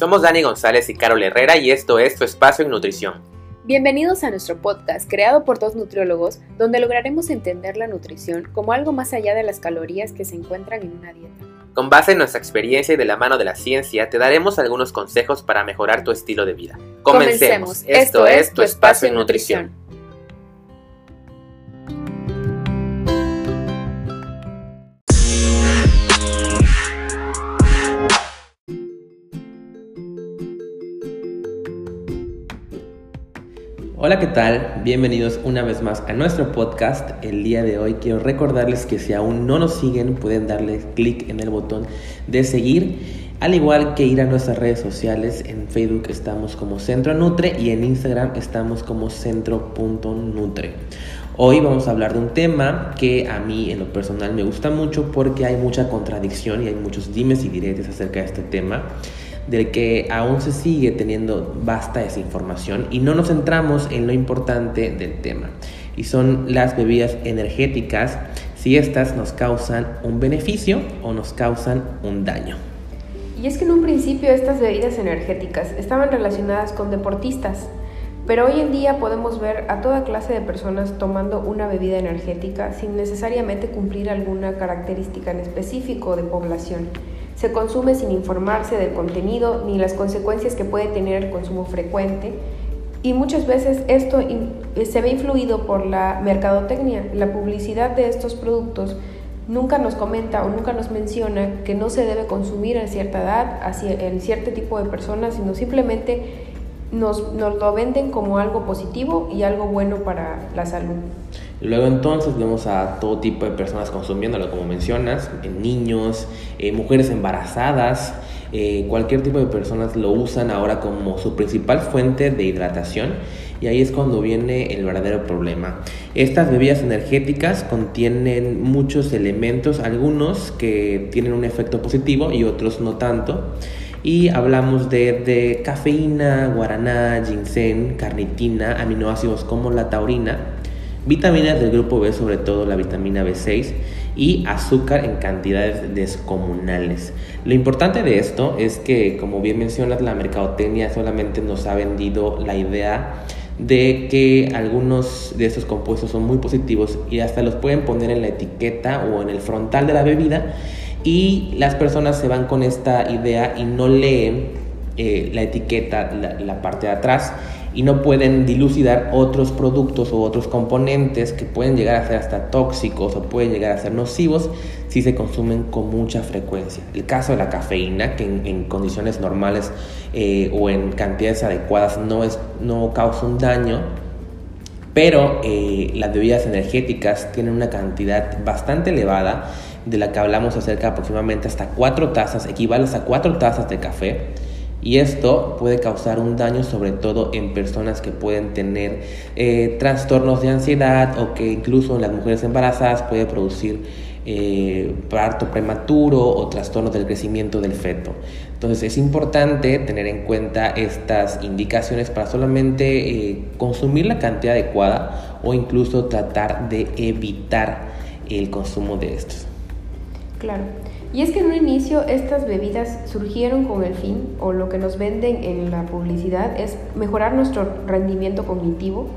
Somos Dani González y Carol Herrera y esto es Tu Espacio en Nutrición. Bienvenidos a nuestro podcast creado por dos nutriólogos donde lograremos entender la nutrición como algo más allá de las calorías que se encuentran en una dieta. Con base en nuestra experiencia y de la mano de la ciencia, te daremos algunos consejos para mejorar tu estilo de vida. Comencemos. Esto, es Tu Espacio en Nutrición. Hola, ¿qué tal? Bienvenidos una vez más a nuestro podcast. El día de hoy quiero recordarles que si aún no nos siguen pueden darle clic en el botón de seguir, al igual que ir a nuestras redes sociales. En Facebook estamos como Centro Nutre y en Instagram estamos como centro.nutre. Hoy vamos a hablar de un tema que a mí en lo personal me gusta mucho porque hay mucha contradicción y hay muchos dimes y diretes acerca de este tema del que aún se sigue teniendo vasta desinformación y no nos centramos en lo importante del tema. Y son las bebidas energéticas, si estas nos causan un beneficio o nos causan un daño. Y es que en un principio estas bebidas energéticas estaban relacionadas con deportistas, pero hoy en día podemos ver a toda clase de personas tomando una bebida energética sin necesariamente cumplir alguna característica en específico de población se consume sin informarse del contenido ni las consecuencias que puede tener el consumo frecuente y muchas veces esto se ve influido por la mercadotecnia. La publicidad de estos productos nunca nos comenta o nunca nos menciona que no se debe consumir a cierta edad, en cierto tipo de personas, sino simplemente nos lo venden como algo positivo y algo bueno para la salud. Luego entonces vemos a todo tipo de personas consumiéndolo, como mencionas, niños, eh, mujeres embarazadas, eh, cualquier tipo de personas lo usan ahora como su principal fuente de hidratación y ahí es cuando viene el verdadero problema. Estas bebidas energéticas contienen muchos elementos, algunos que tienen un efecto positivo y otros no tanto. Y hablamos de, de cafeína, guaraná, ginseng, carnitina, aminoácidos como la taurina, vitaminas del grupo B, sobre todo la vitamina B6, y azúcar en cantidades descomunales. Lo importante de esto es que, como bien mencionas, la mercadotecnia solamente nos ha vendido la idea de que algunos de estos compuestos son muy positivos y hasta los pueden poner en la etiqueta o en el frontal de la bebida y las personas se van con esta idea y no leen eh, la etiqueta, la parte de atrás y no pueden dilucidar otros productos o otros componentes que pueden llegar a ser hasta tóxicos o pueden llegar a ser nocivos si se consumen con mucha frecuencia. El caso de la cafeína, que en, condiciones normales eh, o en cantidades adecuadas no, es, no causa un daño, pero eh, las bebidas energéticas tienen una cantidad bastante elevada de la que hablamos acerca aproximadamente hasta 4 tazas, equivale a 4 tazas de café y esto puede causar un daño sobre todo en personas que pueden tener eh, trastornos de ansiedad o que incluso en las mujeres embarazadas puede producir eh, parto prematuro o trastornos del crecimiento del feto. Entonces es importante tener en cuenta estas indicaciones para solamente eh, consumir la cantidad adecuada o incluso tratar de evitar el consumo de estos. Claro. Y es que en un inicio estas bebidas surgieron con el fin, o lo que nos venden en la publicidad, es mejorar nuestro rendimiento cognitivo,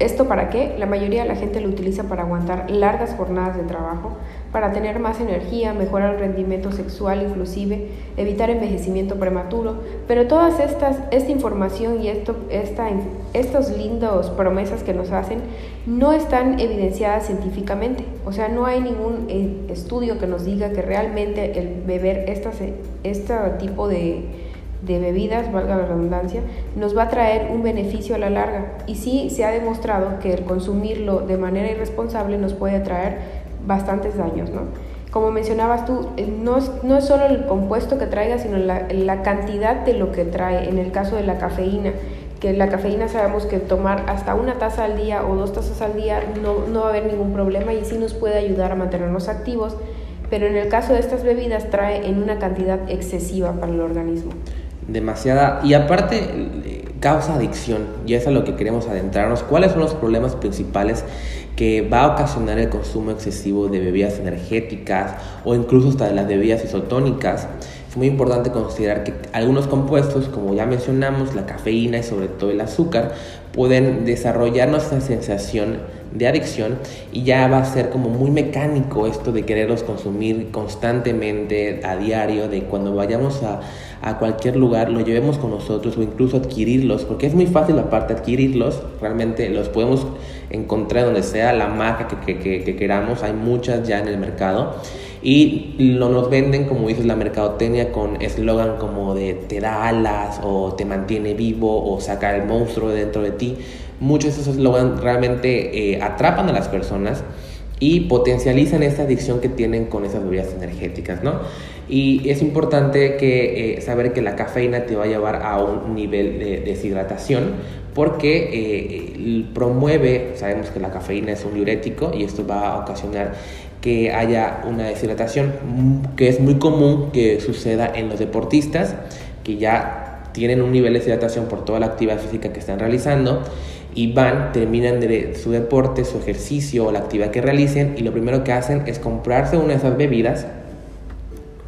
¿Esto para qué? La mayoría de la gente lo utiliza para aguantar largas jornadas de trabajo, para tener más energía, mejorar el rendimiento sexual inclusive, evitar envejecimiento prematuro, pero todas estas, esta información y esto, esta, estos lindos promesas que nos hacen no están evidenciadas científicamente, o sea, no hay ningún eh, estudio que nos diga que realmente el beber estas, este tipo de de bebidas, valga la redundancia, nos va a traer un beneficio a la larga. Y sí se ha demostrado que el consumirlo de manera irresponsable nos puede traer bastantes daños, ¿no? Como mencionabas tú, eh, no es, no es solo el compuesto que traiga, sino la, la cantidad de lo que trae. En el caso de la cafeína, que la cafeína sabemos que tomar hasta una taza al día o dos tazas al día no, no va a haber ningún problema y sí nos puede ayudar a mantenernos activos, pero en el caso de estas bebidas trae en una cantidad excesiva para el organismo demasiada y aparte causa adicción y es a lo que queremos adentrarnos. ¿Cuáles son los problemas principales que va a ocasionar el consumo excesivo de bebidas energéticas o incluso hasta de las bebidas isotónicas? es muy importante considerar que algunos compuestos, como ya mencionamos, la cafeína y sobre todo el azúcar, pueden desarrollar nuestra sensación de adicción y ya va a ser como muy mecánico esto de quererlos consumir constantemente a diario, de cuando vayamos a, a cualquier lugar lo llevemos con nosotros o incluso adquirirlos, porque es muy fácil aparte adquirirlos, realmente los podemos encontrar donde sea la marca que, que, que queramos, hay muchas ya en el mercado y lo nos venden, como dices, la mercadotecnia con eslogan como de te da alas o te mantiene vivo o saca el monstruo dentro de ti. Muchos de esos eslogans realmente eh, atrapan a las personas y potencializan esta adicción que tienen con esas bebidas energéticas, ¿no? Y es importante eh, saber que la cafeína te va a llevar a un nivel de deshidratación porque eh, promueve, sabemos que la cafeína es un diurético y esto va a ocasionar que haya una deshidratación, mm, que es muy común que suceda en los deportistas, que ya tienen un nivel de deshidratación por toda la actividad física que están realizando y van, terminan de su deporte, su ejercicio o la actividad que realicen y lo primero que hacen es comprarse una de esas bebidas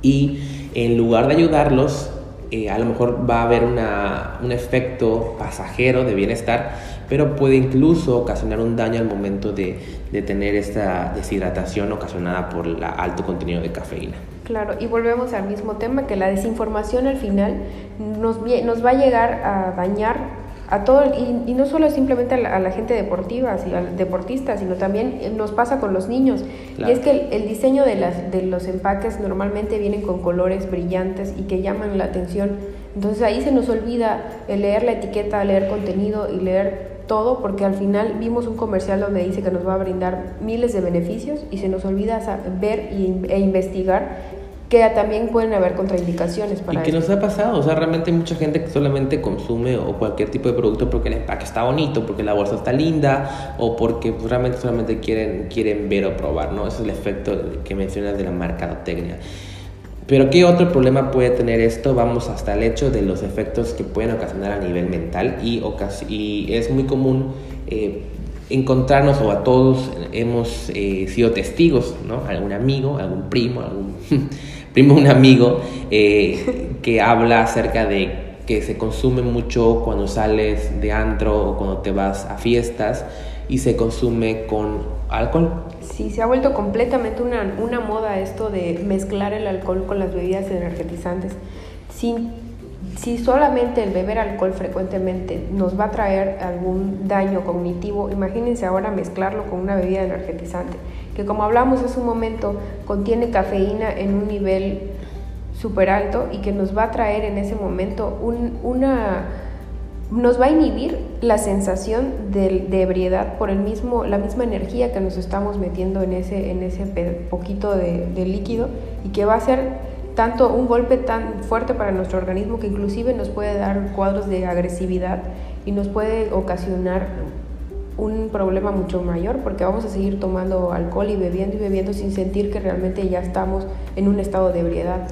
y en lugar de ayudarlos, eh, a lo mejor va a haber una, un efecto pasajero de bienestar, pero puede incluso ocasionar un daño al momento de, de tener esta deshidratación ocasionada por el alto contenido de cafeína. Claro, y volvemos al mismo tema, que la desinformación al final nos, nos va a llegar a dañar a todo, y, no solo simplemente a la, gente deportiva, sino al deportista, sino también nos pasa con los niños. Y es que el, diseño de, las, de los empaques normalmente vienen con colores brillantes y que llaman la atención. Entonces ahí se nos olvida el leer la etiqueta, leer contenido y leer todo, porque al final vimos un comercial donde dice que nos va a brindar miles de beneficios y se nos olvida ver e investigar que también pueden haber contraindicaciones para Y que nos ha pasado, o sea, realmente hay mucha gente que solamente consume o cualquier tipo de producto porque el empaque está bonito, porque la bolsa está linda o porque pues, realmente solamente quieren, quieren ver o probar, ¿no? Ese es el efecto que mencionas de la mercadotecnia. Pero ¿qué otro problema puede tener esto? Vamos hasta el hecho de los efectos que pueden ocasionar a nivel mental y, y es muy común eh, encontrarnos o a todos hemos eh, sido testigos, ¿no? Algún amigo, algún primo, algún primo, un amigo eh, que habla acerca de que se consume mucho cuando sales de antro o cuando te vas a fiestas y se consume con alcohol. Sí, se ha vuelto completamente una, una moda esto de mezclar el alcohol con las bebidas energetizantes sin si solamente el beber alcohol frecuentemente nos va a traer algún daño cognitivo, imagínense ahora mezclarlo con una bebida energetizante, que como hablamos hace un momento, contiene cafeína en un nivel súper alto y que nos va a traer en ese momento una nos va a inhibir la sensación de, ebriedad por el mismo, la misma energía que nos estamos metiendo en ese, en ese poquito de, de líquido y que va a ser tanto un golpe tan fuerte para nuestro organismo que inclusive nos puede dar cuadros de agresividad y nos puede ocasionar un problema mucho mayor porque vamos a seguir tomando alcohol y bebiendo y bebiendo sin sentir que realmente ya estamos en un estado de ebriedad.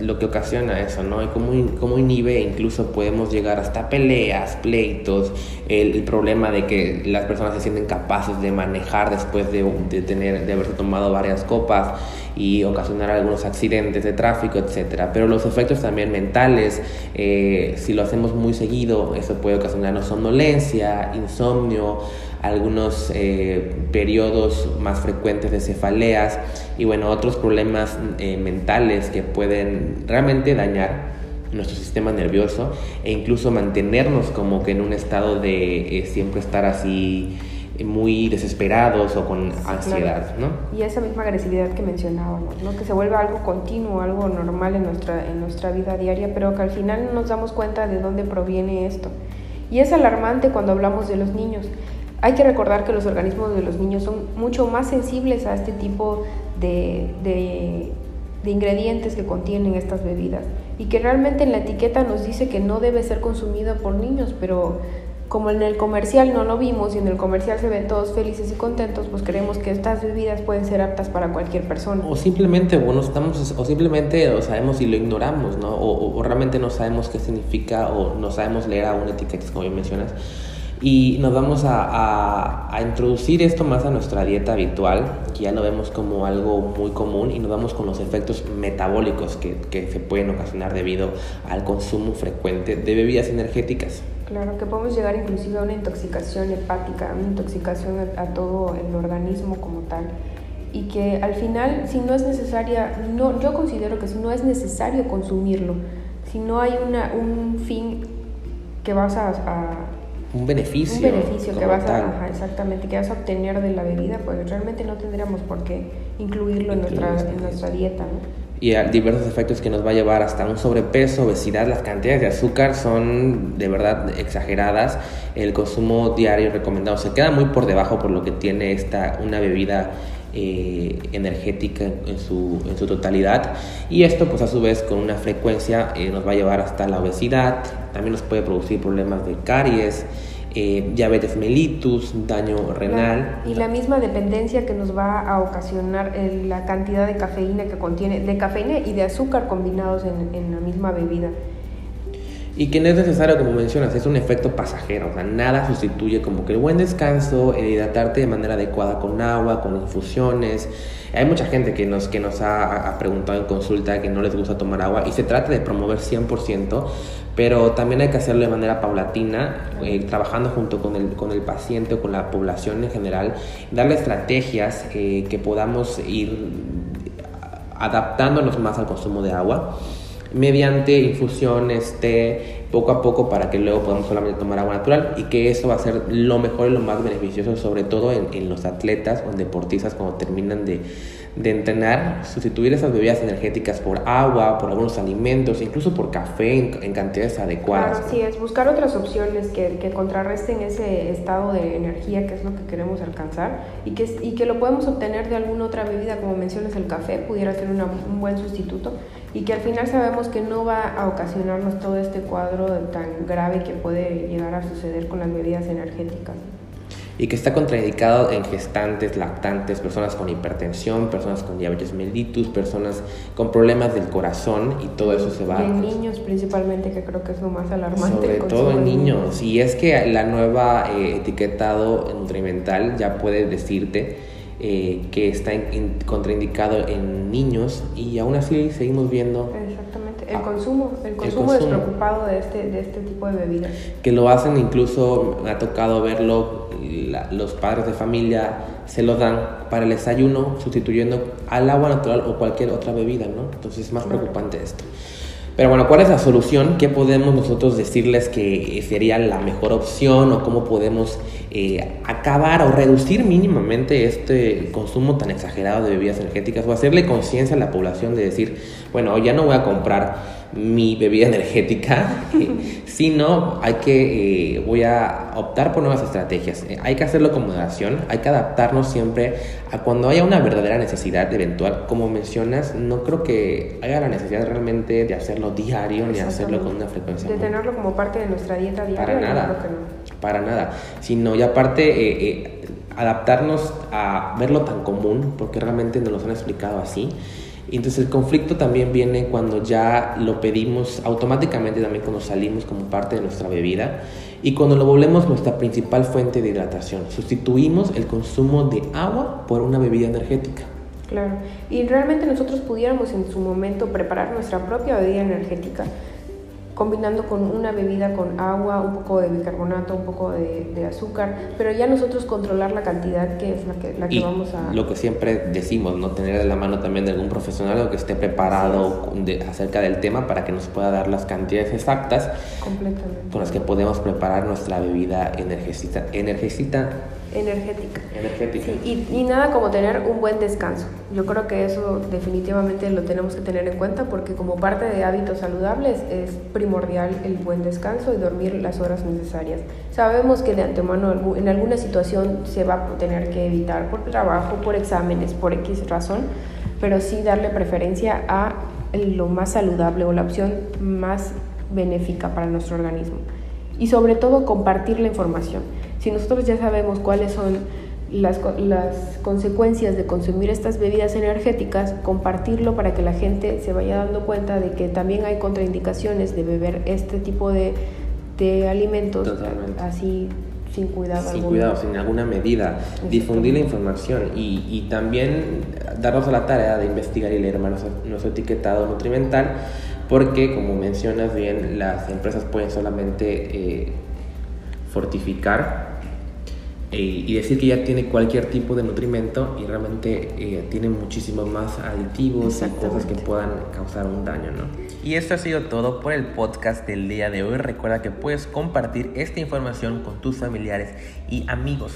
lo que ocasiona eso, ¿no? Y cómo, cómo inhibe, incluso podemos llegar hasta peleas, pleitos, el, problema de que las personas se sienten capaces de manejar después de, de, tener, de haberse tomado varias copas y ocasionar algunos accidentes de tráfico, etcétera. Pero los efectos también mentales, eh, si lo hacemos muy seguido, eso puede ocasionarnos somnolencia, insomnio, algunos eh, periodos más frecuentes de cefaleas y bueno, otros problemas eh, mentales que pueden realmente dañar nuestro sistema nervioso e incluso mantenernos como que en un estado de eh, siempre estar así muy desesperados o con ansiedad, ¿no? Y esa misma agresividad que mencionábamos, ¿no? Que se vuelve algo continuo, algo normal en nuestra, en nuestra vida diaria, pero que al final no nos damos cuenta de dónde proviene esto. Y es alarmante cuando hablamos de los niños. Hay que recordar que los organismos de los niños son mucho más sensibles a este tipo de, de, ingredientes que contienen estas bebidas y que realmente en la etiqueta nos dice que no debe ser consumida por niños, pero como en el comercial no lo vimos y en el comercial se ven todos felices y contentos, pues creemos que estas bebidas pueden ser aptas para cualquier persona. O simplemente, bueno, estamos, o simplemente lo sabemos y lo ignoramos, ¿no? O, o, realmente no sabemos qué significa o no sabemos leer a una etiqueta, como bien mencionas Y nos vamos a, introducir esto más a nuestra dieta habitual, que ya lo vemos como algo muy común, y nos vamos con los efectos metabólicos que, que se pueden ocasionar debido al consumo frecuente de bebidas energéticas. Claro, que podemos llegar inclusive a una intoxicación hepática, una intoxicación a, todo el organismo como tal. Y que al final, si no es necesaria, no, yo considero que si no es necesario consumirlo, si no hay una, un fin que vas a, un beneficio. Un beneficio que vas a, exactamente, que vas a obtener de la bebida, pues realmente no tendríamos por qué incluirlo en nuestra, en nuestra dieta. ¿no? Y a diversos efectos que nos va a llevar hasta un sobrepeso, obesidad, las cantidades de azúcar son de verdad exageradas, el consumo diario recomendado se queda muy por debajo por lo que tiene esta una bebida eh, energética en su, en su totalidad. Y esto pues a su vez con una frecuencia eh, nos va a llevar hasta la obesidad, también nos puede producir problemas de caries, eh, diabetes mellitus, daño renal. Y la misma dependencia que nos va a ocasionar la cantidad de cafeína que contiene, de cafeína y de azúcar combinados en, en la misma bebida. Y que no es necesario, como mencionas, es un efecto pasajero, o sea, nada sustituye como que el buen descanso, el hidratarte de manera adecuada con agua, con infusiones. Hay mucha gente que nos, que nos ha, preguntado en consulta que no les gusta tomar agua y se trata de promover 100%, pero también hay que hacerlo de manera paulatina, eh, trabajando junto con el, con el paciente o con la población en general, darle estrategias eh, que podamos ir adaptándonos más al consumo de agua mediante infusiones, té, poco a poco para que luego podamos solamente tomar agua natural y que eso va a ser lo mejor y lo más beneficioso, sobre todo en, en los atletas o en deportistas cuando terminan de, de entrenar, sustituir esas bebidas energéticas por agua, por algunos alimentos, incluso por café en, cantidades adecuadas. Claro, sí, es buscar otras opciones que, que, contrarresten ese estado de energía que es lo que queremos alcanzar y que, y que lo podemos obtener de alguna otra bebida, como mencionas el café, pudiera ser un buen sustituto y que al final sabemos que no va a ocasionarnos todo este cuadro tan grave que puede llegar a suceder con las bebidas energéticas y que está contraindicado en gestantes, lactantes, personas con hipertensión, personas con diabetes mellitus, personas con problemas del corazón y todo eso se va. Y en niños principalmente, que creo que es lo más alarmante. Sobre todo en niños. Y es que la nueva eh, etiquetado nutrimental ya puede decirte eh, que está contraindicado en niños y aún así seguimos viendo... Exactamente, el consumo, el consumo, despreocupado de este, de este tipo de bebidas. Que lo hacen incluso, me ha tocado verlo, los padres de familia se lo dan para el desayuno sustituyendo al agua natural o cualquier otra bebida, ¿no? Entonces es más preocupante esto. Pero bueno, ¿cuál es la solución? ¿Qué podemos nosotros decirles que sería la mejor opción o cómo podemos eh, acabar o reducir mínimamente este consumo tan exagerado de bebidas energéticas o hacerle conciencia a la población de decir, bueno, ya no voy a comprar mi bebida energética, sino hay que, eh, voy a optar por nuevas estrategias. Eh, hay que hacerlo con moderación, hay que adaptarnos siempre a cuando haya una verdadera necesidad eventual. Como mencionas, no creo que haya la necesidad realmente de hacerlo diario ni hacerlo con una frecuencia. De tenerlo como parte de nuestra dieta diaria. Para nada, para nada. Sino y aparte... Eh, adaptarnos a verlo tan común, porque realmente nos lo han explicado así, entonces el conflicto también viene cuando ya lo pedimos automáticamente también cuando salimos como parte de nuestra bebida y cuando lo volvemos nuestra principal fuente de hidratación. Sustituimos el consumo de agua por una bebida energética. Claro, y realmente nosotros pudiéramos en su momento preparar nuestra propia bebida energética combinando con una bebida con agua, un poco de bicarbonato, un poco de, azúcar, pero ya nosotros controlar la cantidad que es la que, la que vamos a... Lo que siempre decimos, ¿no? Tener de la mano también de algún profesional o que esté preparado de, acerca del tema para que nos pueda dar las cantidades exactas con las que podemos preparar nuestra bebida energética, energética energética. Energética. y, y, nada como tener un buen descanso. Yo creo que eso definitivamente lo tenemos que tener en cuenta porque como parte de hábitos saludables es primordial el buen descanso y dormir las horas necesarias. Sabemos que de antemano en alguna situación se va a tener que evitar por trabajo, por exámenes, por X razón, pero sí darle preferencia a lo más saludable o la opción más benéfica para nuestro organismo. Y sobre todo compartir la información si nosotros ya sabemos cuáles son las, las, consecuencias de consumir estas bebidas energéticas, compartirlo para que la gente se vaya dando cuenta de que también hay contraindicaciones de beber este tipo de, de alimentos así sin cuidado. Sin cuidado, sin alguna medida. Difundir la información y, y, también darnos a la tarea de investigar y leer más nuestro etiquetado nutrimental, porque como mencionas bien, las empresas pueden solamente eh, fortificar y decir que ya tiene cualquier tipo de nutrimento y realmente eh, tiene muchísimos más aditivos y cosas que puedan causar un daño, ¿no? Y esto ha sido todo por el podcast del día de hoy. Recuerda que puedes compartir esta información con tus familiares y amigos.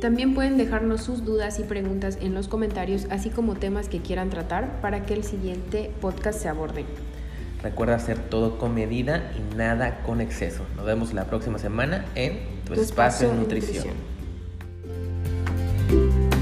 También pueden dejarnos sus dudas y preguntas en los comentarios, así como temas que quieran tratar para que el siguiente podcast se aborde. Recuerda hacer todo con medida y nada con exceso. Nos vemos la próxima semana en Tu, espacio, de nutrición. Música